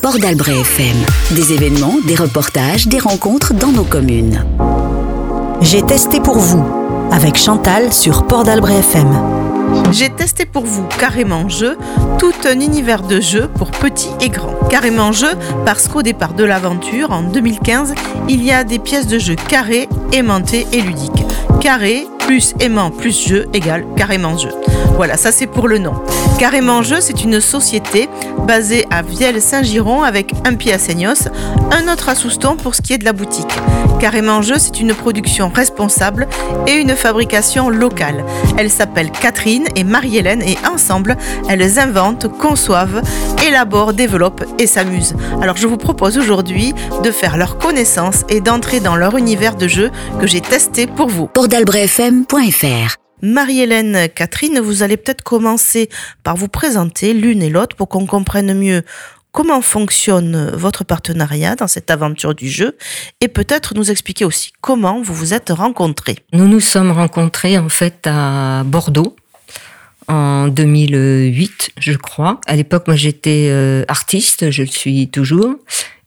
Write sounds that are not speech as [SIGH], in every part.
Port d'Albret FM. Des événements, des reportages, des rencontres dans nos communes. J'ai testé pour vous avec Chantal sur Port d'Albret FM. J'ai testé pour vous Carrément Jeu, tout un univers de jeux pour petits et grands. Carrément Jeu parce qu'au départ de l'aventure, en 2015, il y a des pièces de jeu carrées, aimantées et ludiques. Carré plus aimant plus jeu égale carrément jeu. Voilà, ça c'est pour le nom. Carrément Jeu, c'est une société basée à Vielle-Saint-Giron avec un pied à Seignos, un autre à Souston pour ce qui est de la boutique. Carrément Jeu, c'est une production responsable et une fabrication locale. Elles s'appellent Catherine et Marie-Hélène et ensemble, elles inventent, conçoivent, élaborent, développent et s'amusent. Alors je vous propose aujourd'hui de faire leur connaissance et d'entrer dans leur univers de jeu que j'ai testé pour vous. Marie-Hélène, Catherine, vous allez peut-être commencer par vous présenter l'une et l'autre pour qu'on comprenne mieux comment fonctionne votre partenariat dans cette aventure du jeu et peut-être nous expliquer aussi comment vous vous êtes rencontrés. Nous nous sommes rencontrés en fait à Bordeaux en 2008, je crois. À l'époque, moi j'étais euh, artiste, je le suis toujours,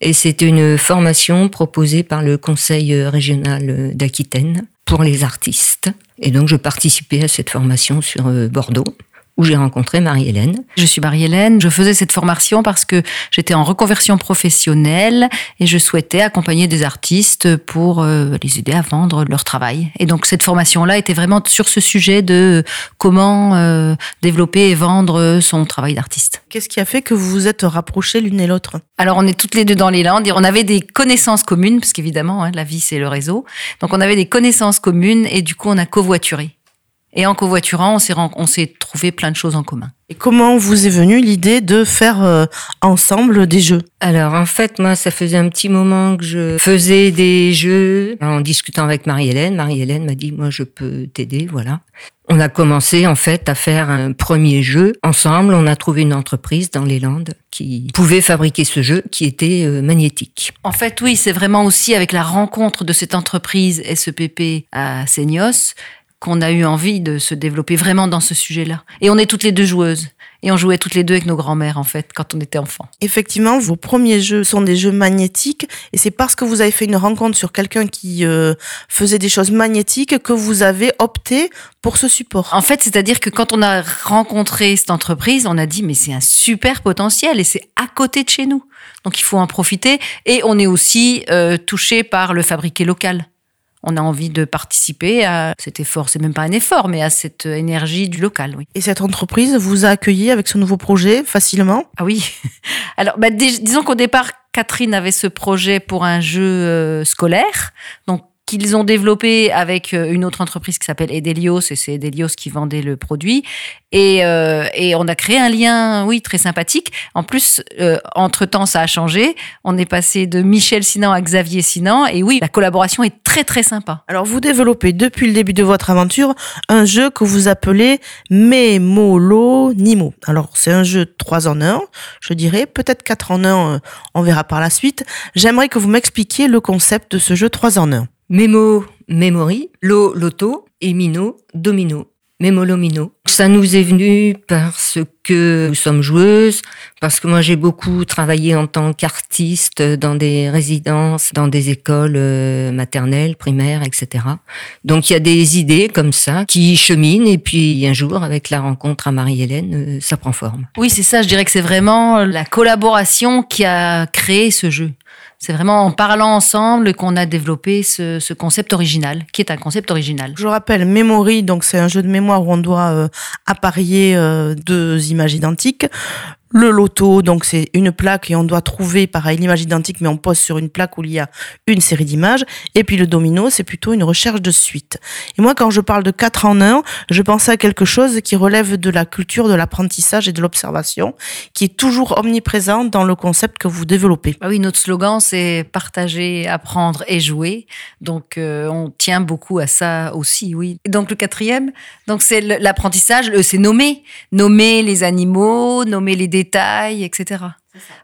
et c'était une formation proposée par le Conseil régional d'Aquitaine pour les artistes. Et donc, je participais à cette formation sur euh, Bordeaux où j'ai rencontré Marie-Hélène. Je suis Marie-Hélène, je faisais cette formation parce que j'étais en reconversion professionnelle et je souhaitais accompagner des artistes pour euh, les aider à vendre leur travail. Et donc cette formation-là était vraiment sur ce sujet de comment euh, développer et vendre son travail d'artiste. Qu'est-ce qui a fait que vous vous êtes rapprochés l'une et l'autre? Alors on est toutes les deux dans les Landes et on avait des connaissances communes, parce qu'évidemment hein, la vie c'est le réseau. Donc on avait des connaissances communes et du coup on a covoituré. Et en covoiturant, on s'est, on s'est trouvé plein de choses en commun. Et comment vous est venue l'idée de faire euh, ensemble des jeux? Alors en fait, moi, ça faisait un petit moment que je faisais des jeux en discutant avec Marie-Hélène. Marie-Hélène m'a dit, moi, je peux t'aider, voilà. On a commencé en fait à faire un premier jeu ensemble. On a trouvé une entreprise dans les Landes qui pouvait fabriquer ce jeu qui était euh, magnétique. En fait, oui, c'est vraiment aussi avec la rencontre de cette entreprise SEPP à Seignos qu'on a eu envie de se développer vraiment dans ce sujet-là. Et on est toutes les deux joueuses. Et on jouait toutes les deux avec nos grands-mères, en fait, quand on était enfants. Effectivement, vos premiers jeux sont des jeux magnétiques. Et c'est parce que vous avez fait une rencontre sur quelqu'un qui euh, faisait des choses magnétiques que vous avez opté pour ce support. En fait, c'est-à-dire que quand on a rencontré cette entreprise, on a dit, mais c'est un super potentiel et c'est à côté de chez nous. Donc il faut en profiter. Et on est aussi euh, touché par le fabriqué local on a envie de participer à cet effort. C'est même pas un effort, mais à cette énergie du local, oui. Et cette entreprise vous a accueilli avec ce nouveau projet facilement? Ah oui. [LAUGHS] Alors, bah, disons qu'au départ, Catherine avait ce projet pour un jeu euh, scolaire. Donc, qu'ils ont développé avec euh, une autre entreprise qui s'appelle Edelios, et c'est Edelios qui vendait le produit. Et, euh, et, on a créé un lien, oui, très sympathique. En plus, euh, entre-temps, ça a changé. On est passé de Michel Sinan à Xavier Sinan. Et oui, la collaboration est très, très sympa. Alors, vous développez depuis le début de votre aventure un jeu que vous appelez Memolo Nimo. Alors, c'est un jeu 3 en 1, je dirais. Peut-être 4 en 1, on verra par la suite. J'aimerais que vous m'expliquiez le concept de ce jeu 3 en 1. Mémo, memory, lo, loto, et mino, domino. Mémolomino. Ça nous est venu parce que nous sommes joueuses, parce que moi j'ai beaucoup travaillé en tant qu'artiste dans des résidences, dans des écoles euh, maternelles, primaires, etc. Donc il y a des idées comme ça qui cheminent et puis un jour avec la rencontre à Marie-Hélène, euh, ça prend forme. Oui, c'est ça, je dirais que c'est vraiment la collaboration qui a créé ce jeu. C'est vraiment en parlant ensemble qu'on a développé ce, concept original, qui est un concept original. Je rappelle, Memory, donc c'est un jeu de mémoire où on doit euh, apparier euh, deux images identiques. Le loto, donc c'est une plaque et on doit trouver, pareil, l'image identique, mais on pose sur une plaque où il y a une série d'images. Et puis le domino, c'est plutôt une recherche de suite. Et moi, quand je parle de 4 en 1, je pensais à quelque chose qui relève de la culture de l'apprentissage et de l'observation, qui est toujours omniprésent dans le concept que vous développez. Ah oui, notre slogan, c'est partager, apprendre et jouer. Donc, euh, on tient beaucoup à ça aussi, oui. Donc, le quatrième, donc c'est l'apprentissage, c'est nommer. Nommer les animaux, nommer les détails détails, etc.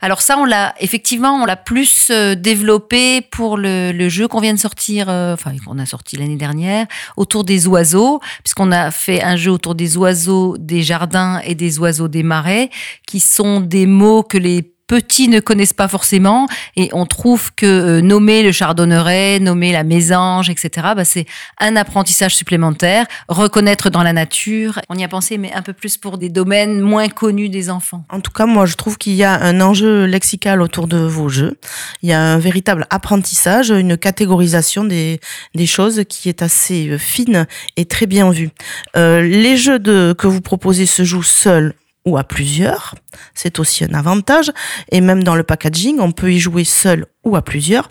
Alors ça, on l'a effectivement, on l'a plus euh, développé pour le, jeu qu'on vient de sortir, euh, enfin qu'on a sorti l'année dernière, autour des oiseaux, puisqu'on a fait un jeu autour des oiseaux des jardins et des oiseaux des marais, qui sont des mots que les petits ne connaissent pas forcément et on trouve que euh, nommer le chardonneret, nommer la mésange, etc., bah, c'est un apprentissage supplémentaire, reconnaître dans la nature. On y a pensé, mais un peu plus pour des domaines moins connus des enfants. En tout cas, moi, je trouve qu'il y a un enjeu lexical autour de vos jeux. Il y a un véritable apprentissage, une catégorisation des, choses qui est assez euh, fine et très bien vue. Euh, les jeux que vous proposez se jouent seuls ou à plusieurs. C'est aussi un avantage. Et même dans le packaging, on peut y jouer seul ou à plusieurs.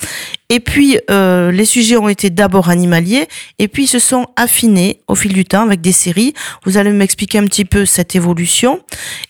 Et puis, euh, les sujets ont été d'abord animaliers et puis se sont affinés au fil du temps avec des séries. Vous allez m'expliquer un petit peu cette évolution.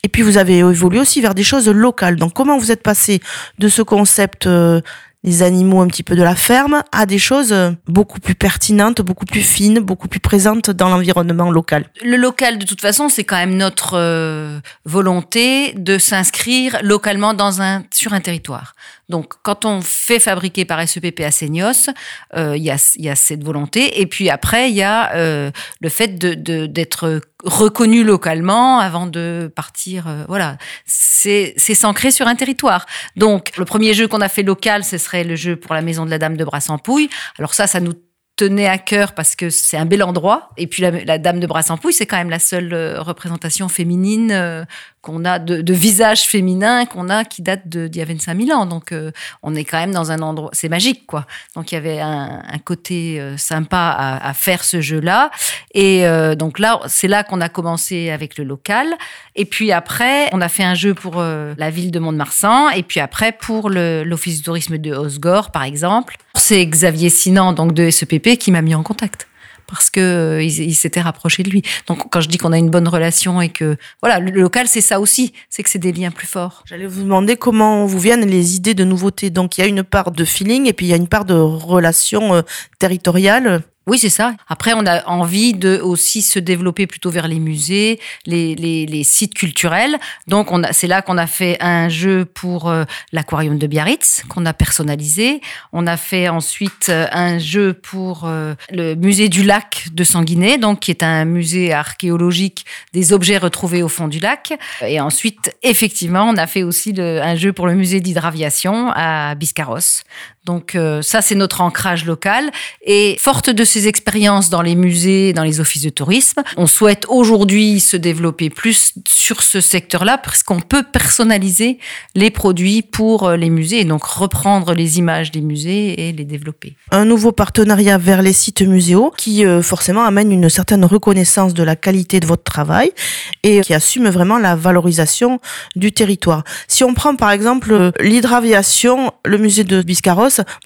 Et puis, vous avez évolué aussi vers des choses locales. Donc, comment vous êtes passé de ce concept euh, les animaux un petit peu de la ferme à des choses beaucoup plus pertinentes, beaucoup plus fines, beaucoup plus présentes dans l'environnement local. Le local, de toute façon, c'est quand même notre euh, volonté de s'inscrire localement dans un, sur un territoire. Donc, quand on fait fabriquer par SEPP à Seignos, euh, il y, a, y, a, cette volonté. Et puis après, il y a euh, le fait d'être de, reconnu localement avant de partir. Euh, voilà, c'est s'ancrer sur un territoire. Donc, le premier jeu qu'on a fait local, ce serait le jeu pour la maison de la Dame de Brassampouille. Alors ça, ça nous tenait à cœur parce que c'est un bel endroit. Et puis la, Dame de Brassampouille, c'est quand même la seule représentation féminine qu'on a de, visage féminin qu'on a qui date d'il y a 25 000 ans. Donc, euh, on est quand même dans un endroit, c'est magique, quoi. Donc, il y avait un, côté euh, sympa à, à, faire ce jeu-là. Et euh, donc là, c'est là qu'on a commencé avec le local. Et puis après, on a fait un jeu pour la ville de Mont-de-Marsan. Et puis après, pour l'Office du tourisme de Osgore, par exemple. C'est Xavier Sinan, donc de SEPP, qui m'a mis en contact parce que euh, il, s'était rapproché de lui. Donc quand je dis qu'on a une bonne relation et que voilà, le local c'est ça aussi, c'est que c'est des liens plus forts. J'allais vous demander comment vous viennent les idées de nouveautés. Donc il y a une part de feeling et puis il y a une part de relation euh, territoriale. Oui, c'est ça. Après, on a envie de aussi se développer plutôt vers les musées, les, sites culturels. Donc, c'est là qu'on a fait un jeu pour euh, l'aquarium de Biarritz qu'on a personnalisé. On a fait ensuite euh, un jeu pour euh, le musée du lac de Sanguinet, donc qui est un musée archéologique des objets retrouvés au fond du lac. Et ensuite, effectivement, on a fait aussi un jeu pour le musée d'hydraviation à Biscarrosse. Donc euh, ça, c'est notre ancrage local. Et forte de ces expériences dans les musées, dans les offices de tourisme, on souhaite aujourd'hui se développer plus sur ce secteur-là, parce qu'on peut personnaliser les produits pour euh, les musées, et donc reprendre les images des musées et les développer. Un nouveau partenariat vers les sites muséaux qui euh, forcément amène une certaine reconnaissance de la qualité de votre travail et qui assume vraiment la valorisation du territoire. Si on prend par exemple l'hydraviation, le musée de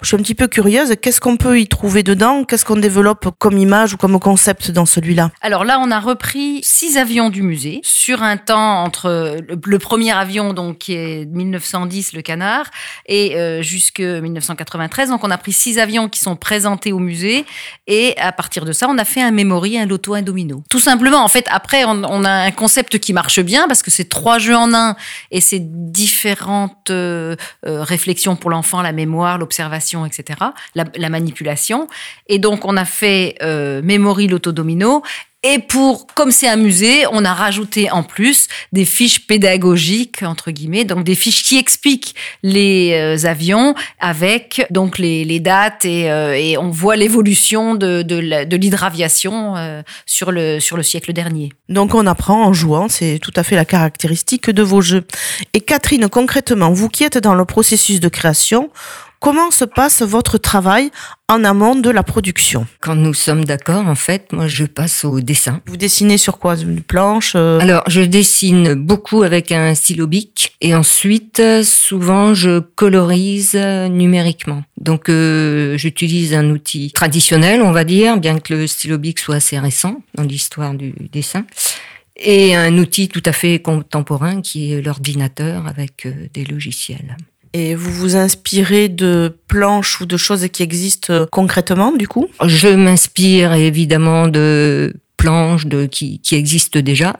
Je suis un petit peu curieuse. Qu'est-ce qu'on peut y trouver dedans? Qu'est-ce qu'on développe comme image ou comme concept dans celui-là? Alors là, on a repris six avions du musée sur un temps entre le, premier avion, donc qui est 1910, le Canard, et euh, jusque 1993. Donc on a pris six avions qui sont présentés au musée, et à partir de ça, on a fait un memory, un loto, un domino. Tout simplement, en fait, après, on, on a un concept qui marche bien parce que c'est trois jeux en un, et c'est différentes euh, euh, réflexions pour l'enfant, la mémoire, l'observation observation, etc., la, la, manipulation. Et donc, on a fait euh, Memory l'autodomino. Et pour, comme c'est un musée, on a rajouté en plus des fiches pédagogiques, entre guillemets, donc des fiches qui expliquent les euh, avions avec donc les, dates et, euh, et, on voit l'évolution de, de, de l'hydraviation euh, sur, le, sur le siècle dernier. Donc on apprend en jouant, c'est tout à fait la caractéristique de vos jeux. Et Catherine, concrètement, vous qui êtes dans le processus de création, Comment se passe votre travail en amont de la production? Quand nous sommes d'accord, en fait, moi, je passe au dessin. Vous dessinez sur quoi? Une planche euh? Alors, je dessine beaucoup avec un stylo bic et ensuite, souvent, je colorise numériquement. Donc, euh, j'utilise un outil traditionnel, on va dire, bien que le stylo bic soit assez récent dans l'histoire du dessin et un outil tout à fait contemporain qui est l'ordinateur avec euh, des logiciels. Et vous vous inspirez de planches ou de choses qui existent euh, concrètement, du coup? Je m'inspire évidemment de planches de, qui, qui existent déjà.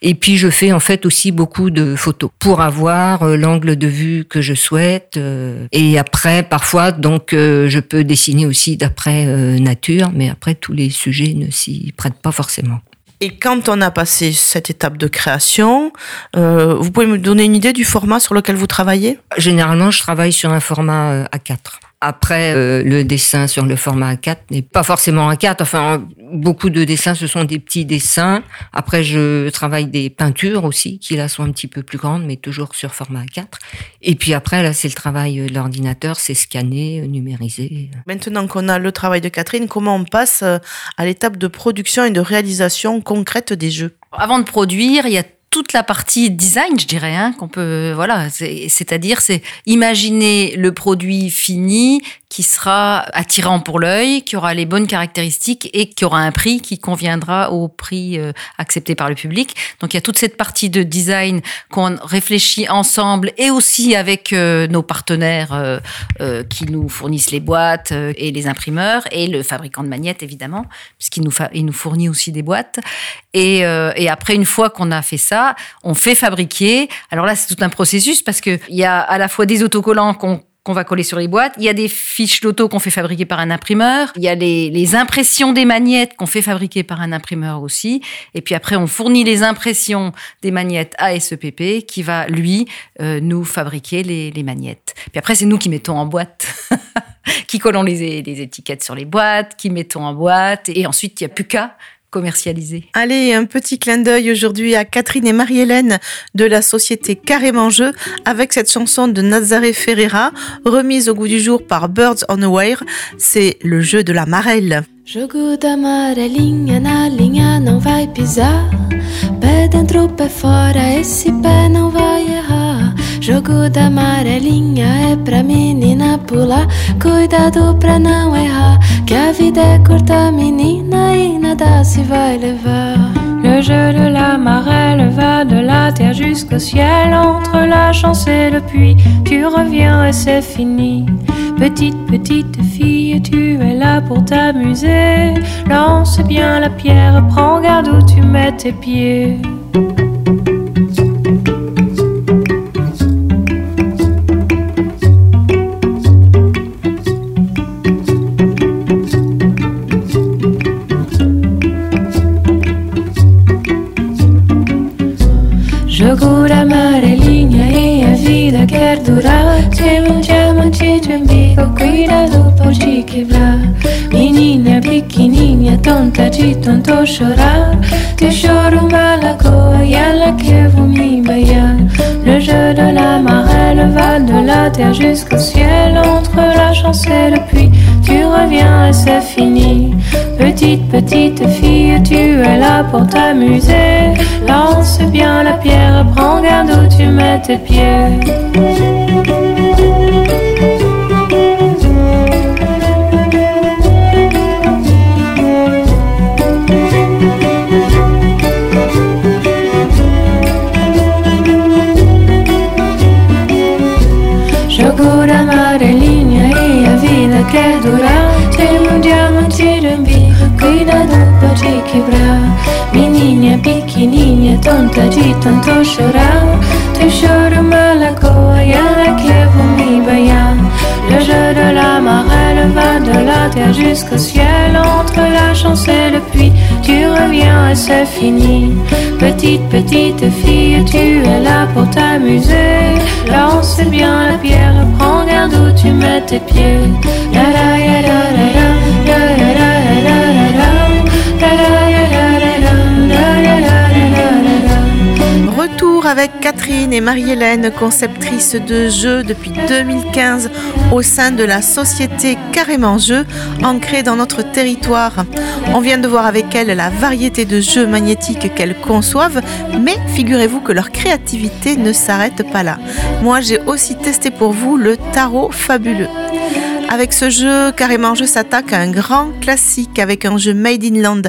Et puis je fais en fait aussi beaucoup de photos pour avoir euh, l'angle de vue que je souhaite. Euh, et après, parfois, donc je peux dessiner aussi d'après nature, mais après tous les sujets ne s'y prêtent pas forcément. Et quand on a passé cette étape de création, euh, vous pouvez me donner une idée du format sur lequel vous travaillez? Généralement, je travaille sur un format euh, A4. Après, euh, le dessin sur le format A4 n'est pas forcément A4. Enfin, beaucoup de dessins, ce sont des petits dessins. Après, je travaille des peintures aussi, qui là sont un petit peu plus grandes, mais toujours sur format A4. Et puis après, là, c'est le travail de l'ordinateur, c'est scanner, numériser. Maintenant qu'on a le travail de Catherine, comment on passe euh, à l'étape de production et de réalisation concrète des jeux? Avant de produire, il y a toute la partie design, je dirais, hein, qu'on peut, voilà, c'est-à-dire c'est imaginer le produit fini qui sera attirant pour l'œil, qui aura les bonnes caractéristiques et qui aura un prix qui conviendra au prix euh, accepté par le public. Donc il y a toute cette partie de design qu'on réfléchit ensemble et aussi avec euh, nos partenaires euh, qui nous fournissent les boîtes et les imprimeurs et le fabricant de magnettes évidemment, puisqu'il nous, il nous fournit aussi des boîtes. Et, et après une fois qu'on a fait ça, on fait fabriquer. Alors là c'est tout un processus parce que il y a à la fois des autocollants qu'on qu'on va coller sur les boîtes. Il y a des fiches loto qu'on fait fabriquer par un imprimeur. Il y a les, impressions des magnettes qu'on fait fabriquer par un imprimeur aussi. Et puis après, on fournit les impressions des magnettes à SEPP qui va, lui, euh, nous fabriquer les, les magnettes. Puis après, c'est nous qui mettons en boîte, [LAUGHS] qui collons les, les étiquettes sur les boîtes, qui mettons en boîte. Et ensuite, il n'y a plus qu'à commercialisé. Allez, un petit clin d'œil aujourd'hui à Catherine et Marie-Hélène de la société Carrément Jeu avec cette chanson de Nazaré Ferreira remise au goût du jour par Birds on the Wire. C'est le jeu de la marelle. Jogo da amarelinha na linha não vai pisar. Pé dentro, pé fora, esse pé não vai errar. Jogo da pra menina. Cuidado pra não que a vida menina, e. Le jeu de la marelle va de la terre jusqu'au ciel, entre la chance et le puits. Tu reviens et c'est fini. Petite, petite fille, tu es là pour t'amuser. Lance bien la pierre, prends garde où tu mets tes pieds. Que banhar. Le jeu de la marelle va de la terre jusqu'au ciel. Entre la chance et le puits, tu reviens et c'est fini. Petite, petite fille, tu es là pour t'amuser. Lance bien la pierre, prends garde où tu mets tes pieds. A vida quer durar. Tem um diamante umbigo, cuidado pra te quebrar. Menina pequenininha, tonta de tanto chorar. Tu choro uma lagoa e ela quer me banhar. Le jeu de la marelle va de la terre jusqu'au ciel. Entre la chance et le puits, tu reviens et c'est fini. Petite, petite fille, tu es là pour t'amuser. Lance bien la pierre, prends garde où tu mets tes pieds. Avec Catherine et Marie-Hélène, conceptrices de jeux depuis 2015 au sein de la société Carrément Jeux, ancrée dans notre territoire. On vient de voir avec elles la variété de jeux magnétiques qu'elles conçoivent, mais figurez-vous que leur créativité ne s'arrête pas là. Moi, j'ai aussi testé pour vous le tarot fabuleux. Avec ce jeu, Carrément Jeu s'attaque à un grand classique avec un jeu Made in Land.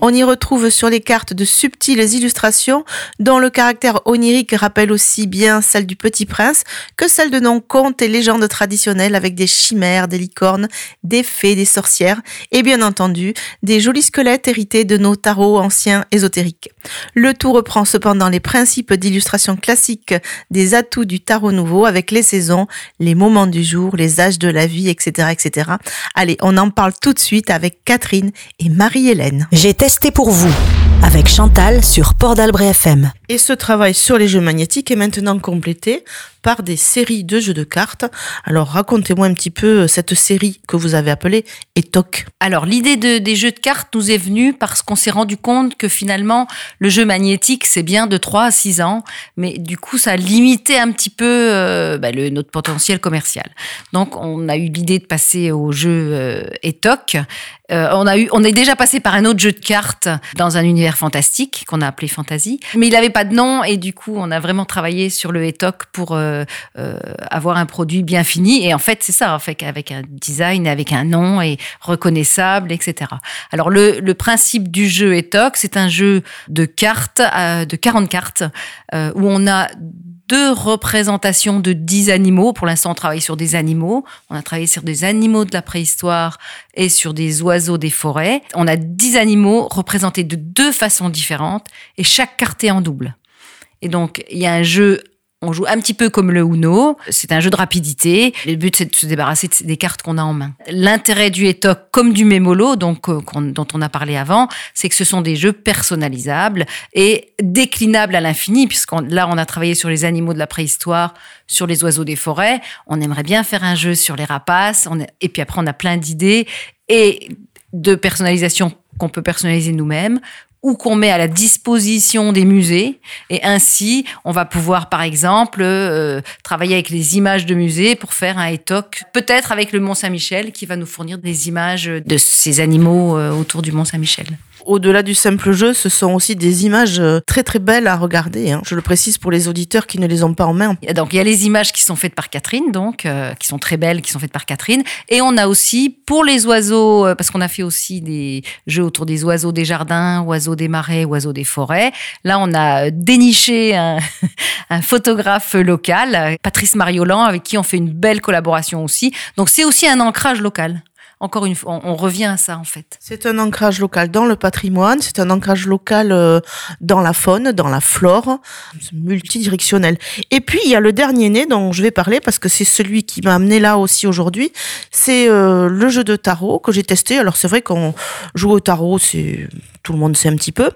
On y retrouve sur les cartes de subtiles illustrations dont le caractère onirique rappelle aussi bien celle du Petit Prince que celle de nos contes et légendes traditionnelles avec des chimères, des licornes, des fées, des sorcières et bien entendu des jolis squelettes hérités de nos tarots anciens ésotériques. Le tout reprend cependant les principes d'illustration classique des atouts du tarot nouveau avec les saisons, les moments du jour, les âges de la vie, etc. Allez, on en parle tout de suite avec Catherine et Marie-Hélène. J'ai testé pour vous. Avec Chantal sur Port d'Albret FM. Et ce travail sur les jeux magnétiques est maintenant complété par des séries de jeux de cartes. Alors racontez-moi un petit peu cette série que vous avez appelée ETOC. Alors l'idée de, des jeux de cartes nous est venue parce qu'on s'est rendu compte que finalement le jeu magnétique c'est bien de 3 à 6 ans, mais du coup ça a limité un petit peu euh, bah, le, notre potentiel commercial. Donc on a eu l'idée de passer au jeu euh, ETOC. Euh, on a eu, on est déjà passé par un autre jeu de cartes dans un univers fantastique qu'on a appelé Fantasy, mais il n'avait pas de nom et du coup on a vraiment travaillé sur le ETOC pour euh, euh, avoir un produit bien fini. Et en fait c'est ça, en fait, avec un design, avec un nom et reconnaissable, etc. Alors le, le principe du jeu ETOC, c'est un jeu de cartes, euh, de 40 cartes, euh, où on a deux représentations de 10 animaux. Pour l'instant, on travaille sur des animaux. On a travaillé sur des animaux de la préhistoire et sur des oiseaux des forêts. On a 10 animaux représentés de deux façons différentes et chaque carte est en double. Et donc, il y a un jeu on joue un petit peu comme le Uno. C'est un jeu de rapidité. Le but, c'est de se débarrasser des cartes qu'on a en main. L'intérêt du ETOC comme du Memolo, donc, euh, dont on a parlé avant, c'est que ce sont des jeux personnalisables et déclinables à l'infini, puisque là, on a travaillé sur les animaux de la préhistoire, sur les oiseaux des forêts. On aimerait bien faire un jeu sur les rapaces. et puis après, on a plein d'idées et de personnalisation qu'on peut personnaliser nous-mêmes ou qu'on met à la disposition des musées. Et ainsi, on va pouvoir, par exemple, euh, travailler avec les images de musées pour faire un ETOC, peut-être avec le Mont Saint-Michel, qui va nous fournir des images de ces animaux euh, autour du Mont Saint-Michel. Au-delà du simple jeu, ce sont aussi des images euh, très très belles à regarder. Hein. Je le précise pour les auditeurs qui ne les ont pas en main. Donc il y a les images qui sont faites par Catherine, donc euh, qui sont très belles, qui sont faites par Catherine, et on a aussi pour les oiseaux, euh, parce qu'on a fait aussi des jeux autour des oiseaux des jardins, oiseaux des marais, oiseaux des forêts. Là, on a déniché un, [LAUGHS] un photographe local, Patrice Mariolan, avec qui on fait une belle collaboration aussi. Donc c'est aussi un ancrage local encore une fois, on, revient à ça en fait. C'est un ancrage local dans le patrimoine, c'est un ancrage local euh, dans la faune, dans la flore, multidirectionnel. Et puis il y a le dernier né dont je vais parler parce que c'est celui qui m'a amené là aussi aujourd'hui. C'est euh, le jeu de tarot que j'ai testé. Alors c'est vrai qu'on joue au tarot, c'est tout le monde sait un petit peu,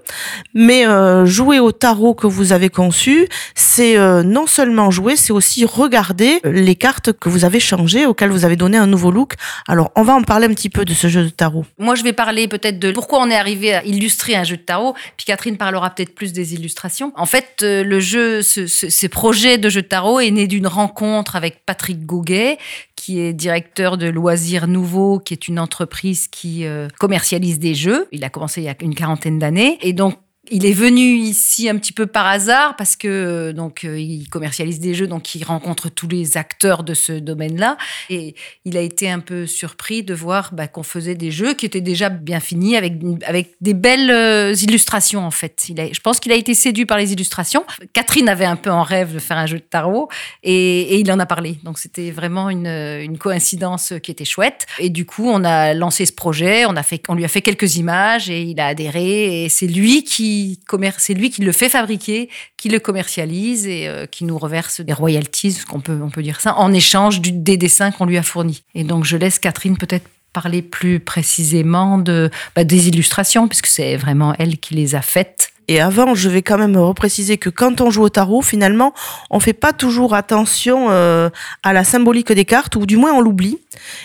mais euh, jouer au tarot que vous avez conçu, c'est non seulement jouer, c'est aussi regarder les cartes que vous avez changées, auxquelles vous avez donné un nouveau look. Alors on va en parler un petit peu de ce jeu de tarot. Moi, je vais parler peut-être de pourquoi on est arrivé à illustrer un jeu de tarot, puis Catherine parlera peut-être plus des illustrations. En fait, euh, le jeu, ce, ce, ces projets de jeu de tarot est né d'une rencontre avec Patrick Gauguet, qui est directeur de Loisirs Nouveaux, qui est une entreprise qui euh, commercialise des jeux. Il a commencé il y a une quarantaine d'années. Et donc, il est venu ici un petit peu par hasard parce que euh, donc euh, il commercialise des jeux, donc il rencontre tous les acteurs de ce domaine-là et il a été un peu surpris de voir bah, qu'on faisait des jeux qui étaient déjà bien finis avec avec des belles euh, illustrations en fait. Je pense qu'il a été séduit par les illustrations. Catherine avait un peu en rêve de faire un jeu de tarot et, et il en a parlé. Donc c'était vraiment une, une coïncidence qui était chouette. Et du coup on a lancé ce projet, on a fait, on lui a fait quelques images et il a adhéré et c'est lui qui c'est lui qui le fait fabriquer, qui le commercialise et euh, qui nous reverse des royalties, qu'on peut, on peut dire ça, en échange du, des dessins qu'on lui a fournis. Et donc je laisse Catherine peut-être parler plus précisément de, bah, des illustrations, puisque c'est vraiment elle qui les a faites. Et avant, je vais quand même repréciser que quand on joue au tarot, finalement, on fait pas toujours attention euh, à la symbolique des cartes, ou du moins on l'oublie.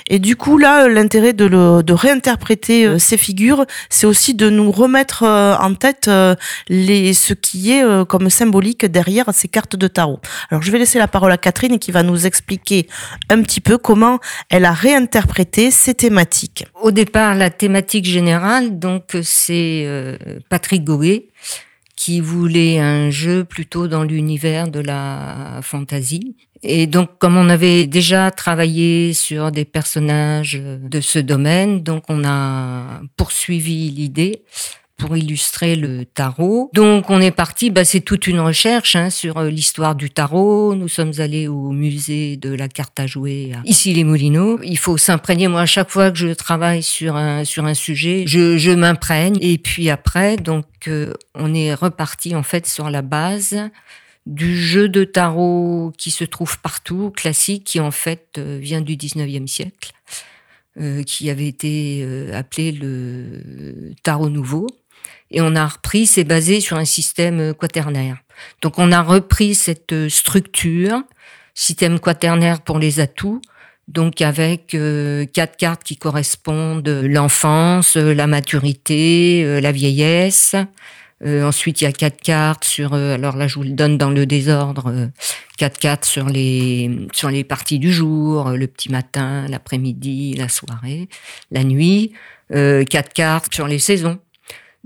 Et du coup, là, l'intérêt de, le, de réinterpréter euh, ces figures, c'est aussi de nous remettre euh, en tête euh, les, ce qui est comme symbolique derrière ces cartes de tarot. Alors, je vais laisser la parole à Catherine qui va nous expliquer un petit peu comment elle a réinterprété ces thématiques. Au départ, la thématique générale, donc, c'est Patrick Gouet qui voulait un jeu plutôt dans l'univers de la fantasy. Et donc, comme on avait déjà travaillé sur des personnages de ce domaine, donc on a poursuivi l'idée pour illustrer le tarot. Donc on est parti, bah, c'est toute une recherche hein, sur euh, l'histoire du tarot. Nous sommes allés au musée de la carte à jouer à ici les Moulineaux. Il faut s'imprégner. Moi, à chaque fois que je travaille sur un sur un sujet, je, je m'imprègne. Et puis après, donc euh, on est reparti en fait sur la base du jeu de tarot qui se trouve partout, classique, qui en fait euh, vient du 19e siècle, euh, qui avait été appelé le tarot nouveau. Et on a repris, c'est basé sur un système quaternaire. Donc on a repris cette structure, système quaternaire pour les atouts, donc avec euh, quatre cartes qui correspondent l'enfance, la maturité, euh, la vieillesse. Euh, ensuite, il y a quatre cartes sur. alors là, je vous le donne dans le désordre. quatre cartes sur les sur les parties du jour, le petit matin, l'après-midi, la soirée, la nuit. quatre cartes sur les saisons.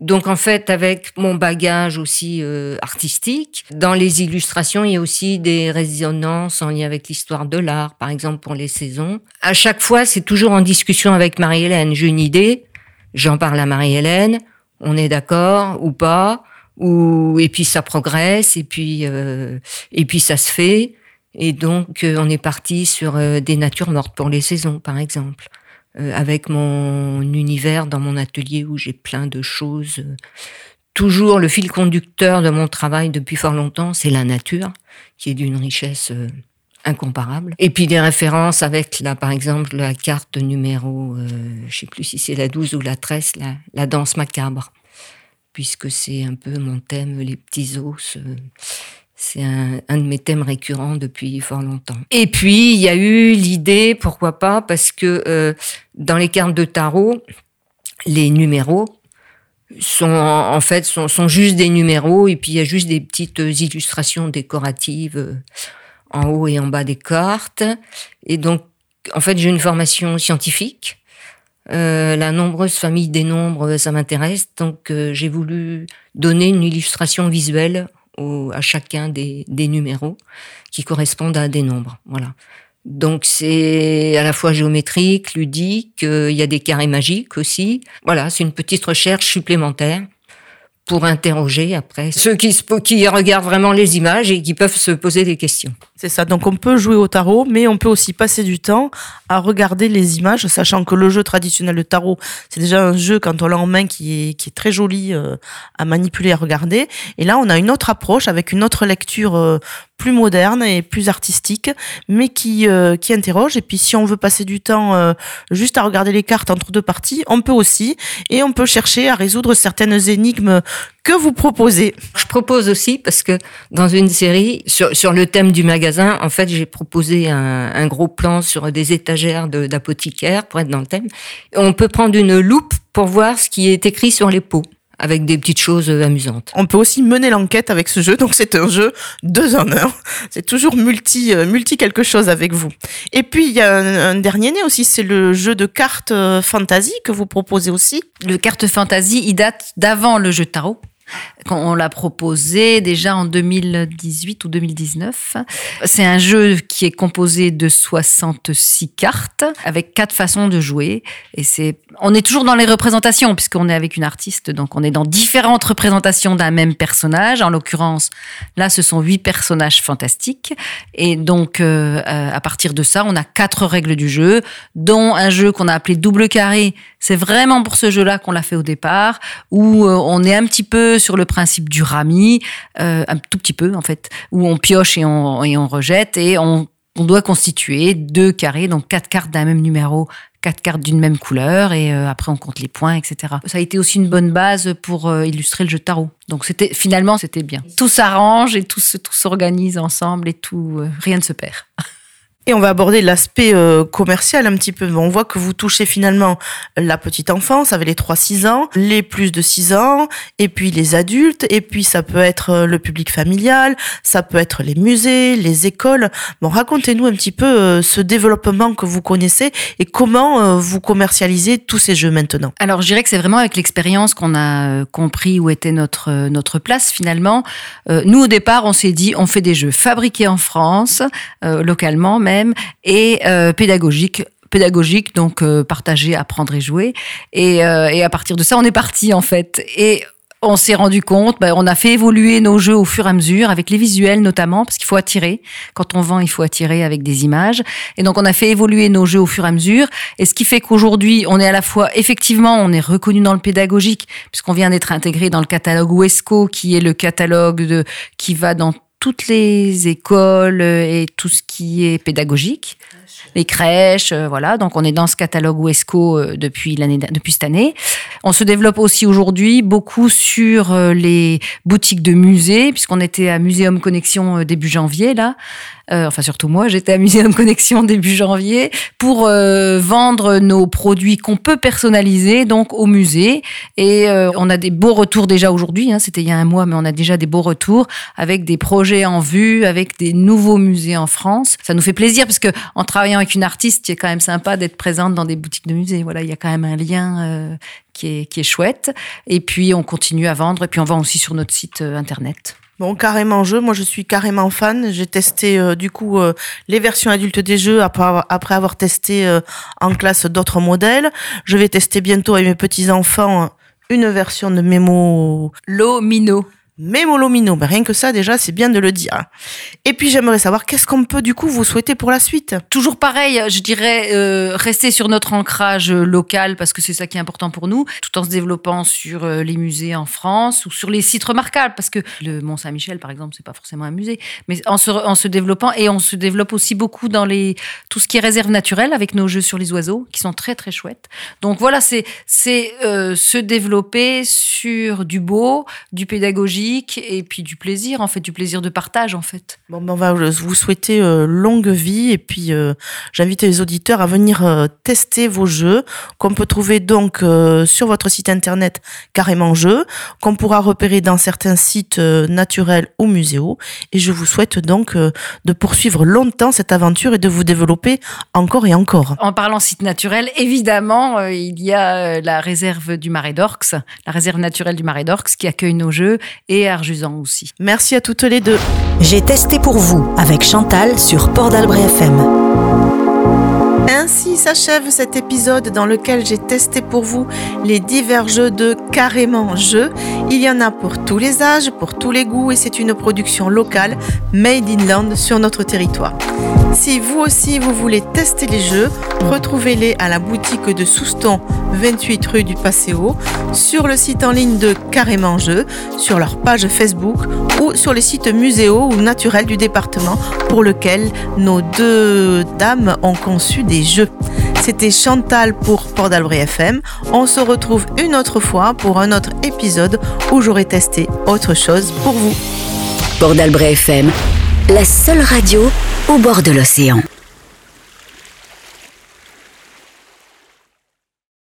Donc en fait, avec mon bagage aussi euh, artistique, dans les illustrations, il y a aussi des résonances en lien avec l'histoire de l'art, par exemple pour les saisons. À chaque fois, c'est toujours en discussion avec Marie-Hélène. J'ai une idée, j'en parle à Marie-Hélène, on est d'accord ou pas, ou et puis ça progresse, et puis euh, et puis ça se fait. Et donc euh, on est parti sur des natures mortes pour les saisons, par exemple. Euh, avec mon univers dans mon atelier où j'ai plein de choses. Toujours le fil conducteur de mon travail depuis fort longtemps, c'est la nature, qui est d'une richesse euh, incomparable. Et puis des références avec, là, par exemple, la carte numéro, euh, je sais plus si c'est la 12 ou la 13, la, danse macabre, puisque c'est un peu mon thème, les petits os. Euh, c'est un, de mes thèmes récurrents depuis fort longtemps. Et puis, il y a eu l'idée, pourquoi pas, parce que euh, dans les cartes de tarot, les numéros sont en fait sont, sont, juste des numéros et puis il y a juste des petites illustrations décoratives euh, en haut et en bas des cartes. Et donc, en fait, j'ai une formation scientifique. Euh, la nombreuse famille des nombres, ça m'intéresse. Donc, j'ai voulu donner une illustration visuelle à chacun des, numéros qui correspondent à des nombres. Voilà. Donc c'est à la fois géométrique, ludique, euh, il y a des carrés magiques aussi. Voilà, c'est une petite recherche supplémentaire pour interroger après ceux qui, qui regardent vraiment les images et qui peuvent se poser des questions. C'est ça, donc on peut jouer au tarot, mais on peut aussi passer du temps à regarder les images, sachant que le jeu traditionnel de tarot, c'est déjà un jeu quand on l'a en main qui est, qui est très joli euh, à manipuler, à regarder. Et là, on a une autre approche avec une autre lecture euh, plus moderne et plus artistique, mais qui, euh, qui interroge. Et puis si on veut passer du temps juste à regarder les cartes entre deux parties, on peut aussi. Et on peut chercher à résoudre certaines énigmes que vous proposez. Je propose aussi, parce que dans une série, sur, sur le thème du magasin, en fait, j'ai proposé un, un, gros plan sur des étagères d'apothicaires pour être dans le thème. On peut prendre une loupe pour voir ce qui est écrit sur les pots avec des petites choses amusantes. On peut aussi mener l'enquête avec ce jeu, donc c'est un jeu deux en un. C'est toujours multi, euh, multi quelque chose avec vous. Et puis il y a un, dernier né aussi, c'est le jeu de cartes euh, fantasy que vous proposez aussi. Le carte fantasy, il date d'avant le jeu de tarot. On l'a proposé déjà en 2018 ou 2019. C'est un jeu qui est composé de 66 cartes avec quatre façons de jouer. Et c'est, on est toujours dans les représentations puisqu'on est avec une artiste, donc on est dans différentes représentations d'un même personnage. En l'occurrence, là, ce sont huit personnages fantastiques. Et donc, euh, à partir de ça, on a quatre règles du jeu, dont un jeu qu'on a appelé double carré. C'est vraiment pour ce jeu-là qu'on l'a fait au départ, où euh, on est un petit peu sur le principe du rami, euh, un tout petit peu en fait, où on pioche et on, et on rejette et on, on, doit constituer deux carrés, donc quatre cartes d'un même numéro, quatre cartes d'une même couleur et euh, après on compte les points, etc. Ça a été aussi une bonne base pour euh, illustrer le jeu tarot. Donc c'était finalement c'était bien. Tout s'arrange et tout, tout s'organise ensemble et tout, rien ne se perd. [LAUGHS] Et on va aborder l'aspect euh, commercial un petit peu. On voit que vous touchez finalement la petite enfance avec les 3-6 ans, les plus de 6 ans, et puis les adultes, et puis ça peut être euh, le public familial, ça peut être les musées, les écoles. Bon, racontez-nous un petit peu euh, ce développement que vous connaissez et comment vous commercialisez tous ces jeux maintenant. Alors, je dirais que c'est vraiment avec l'expérience qu'on a compris où était notre, notre place finalement. nous, au départ, on s'est dit, on fait des jeux fabriqués en France, localement, mais et euh, pédagogique pédagogique, donc euh, partager, apprendre et jouer. Et, euh, et, à partir de ça, on est parti en fait. Et on s'est rendu compte, ben, on a fait évoluer nos jeux au fur et à mesure, avec les visuels notamment, parce qu'il faut attirer. Quand on vend, il faut attirer avec des images. Et donc, on a fait évoluer nos jeux au fur et à mesure. Et ce qui fait qu'aujourd'hui, on est à la fois, effectivement, on est reconnu dans le pédagogique, puisqu'on vient d'être intégré dans le catalogue UESCO, qui est le catalogue de, qui va dans toutes les écoles et tout ce qui est pédagogique. les crèches, euh, voilà. Donc on est dans ce catalogue UNESCO euh, depuis l'année, depuis cette année. On se développe aussi aujourd'hui beaucoup sur euh, les boutiques de musées, puisqu'on était à Muséum Connexion euh, début janvier là. Euh, enfin surtout moi, j'étais à Muséum Connexion [LAUGHS] début janvier pour euh, vendre nos produits qu'on peut personnaliser donc au musée. Et euh, on a des beaux retours déjà aujourd'hui. Hein, C'était il y a un mois, mais on a déjà des beaux retours avec des projets en vue, avec des nouveaux musées en France. Ça nous fait plaisir parce que en travaillant avec une artiste, c'est quand même sympa d'être présente dans des boutiques de musées. Voilà, il y a quand même un lien. euh, qui est, qui est chouette. Et puis, on continue à vendre. Et puis, on vend aussi sur notre site euh, internet. Bon, carrément jeu, moi je suis carrément fan. J'ai testé euh, du coup euh, les versions adultes des jeux après avoir, testé euh, en classe d'autres modèles. Je vais tester bientôt avec mes petits-enfants euh, une version de Memo Lomino. Mémolomino. Ben, rien que ça, déjà, c'est bien de le dire. Et puis, j'aimerais savoir qu'est-ce qu'on peut, du coup, vous souhaiter pour la suite? Toujours pareil, je dirais euh, rester sur notre ancrage euh, local parce que c'est ça qui est important pour nous, tout en se développant sur euh, les musées en France ou sur les sites remarquables parce que le Mont Saint-Michel, par exemple, c'est pas forcément un musée, mais en se, développant et on se développe aussi beaucoup dans les tout ce qui est réserve naturelle avec nos jeux sur les oiseaux qui sont très très chouettes. Donc voilà, c'est se développer sur du beau, du et puis du plaisir en fait, du plaisir de partage en fait. Bon, ben, on va vous souhaiter euh, longue vie et puis euh, j'invite les auditeurs à venir euh, tester vos jeux qu'on peut trouver donc euh, sur votre site internet carrément jeux, qu'on pourra repérer dans certains sites euh, naturels ou muséaux. Et je vous souhaite donc euh, de poursuivre longtemps cette aventure et de vous développer encore et encore. En parlant site naturel, évidemment, euh, il y a euh, la réserve du Marais d'Orx, la réserve naturelle du Marais d'Orx qui accueille nos jeux et Arjusan aussi. Merci à toutes les deux. J'ai testé pour vous avec Chantal sur Port d'Albret FM. Ainsi s'achève cet épisode dans lequel j'ai testé pour vous les divers jeux de Carrément Jeux. Il y en a pour tous les âges, pour tous les goûts et c'est une production locale made in land sur notre territoire. Si vous aussi vous voulez tester les jeux, retrouvez-les à la boutique de Souston 28 rue du Passéo, sur le site en ligne de Carrément Jeux, sur leur page Facebook ou sur les sites muséaux ou naturels du département pour lequel nos deux dames ont conçu des jeux. C'était Chantal pour Port FM. On se retrouve une autre fois pour un autre épisode où j'aurai testé autre chose pour vous. Port d'Albret FM, la seule radio au bord de l'océan.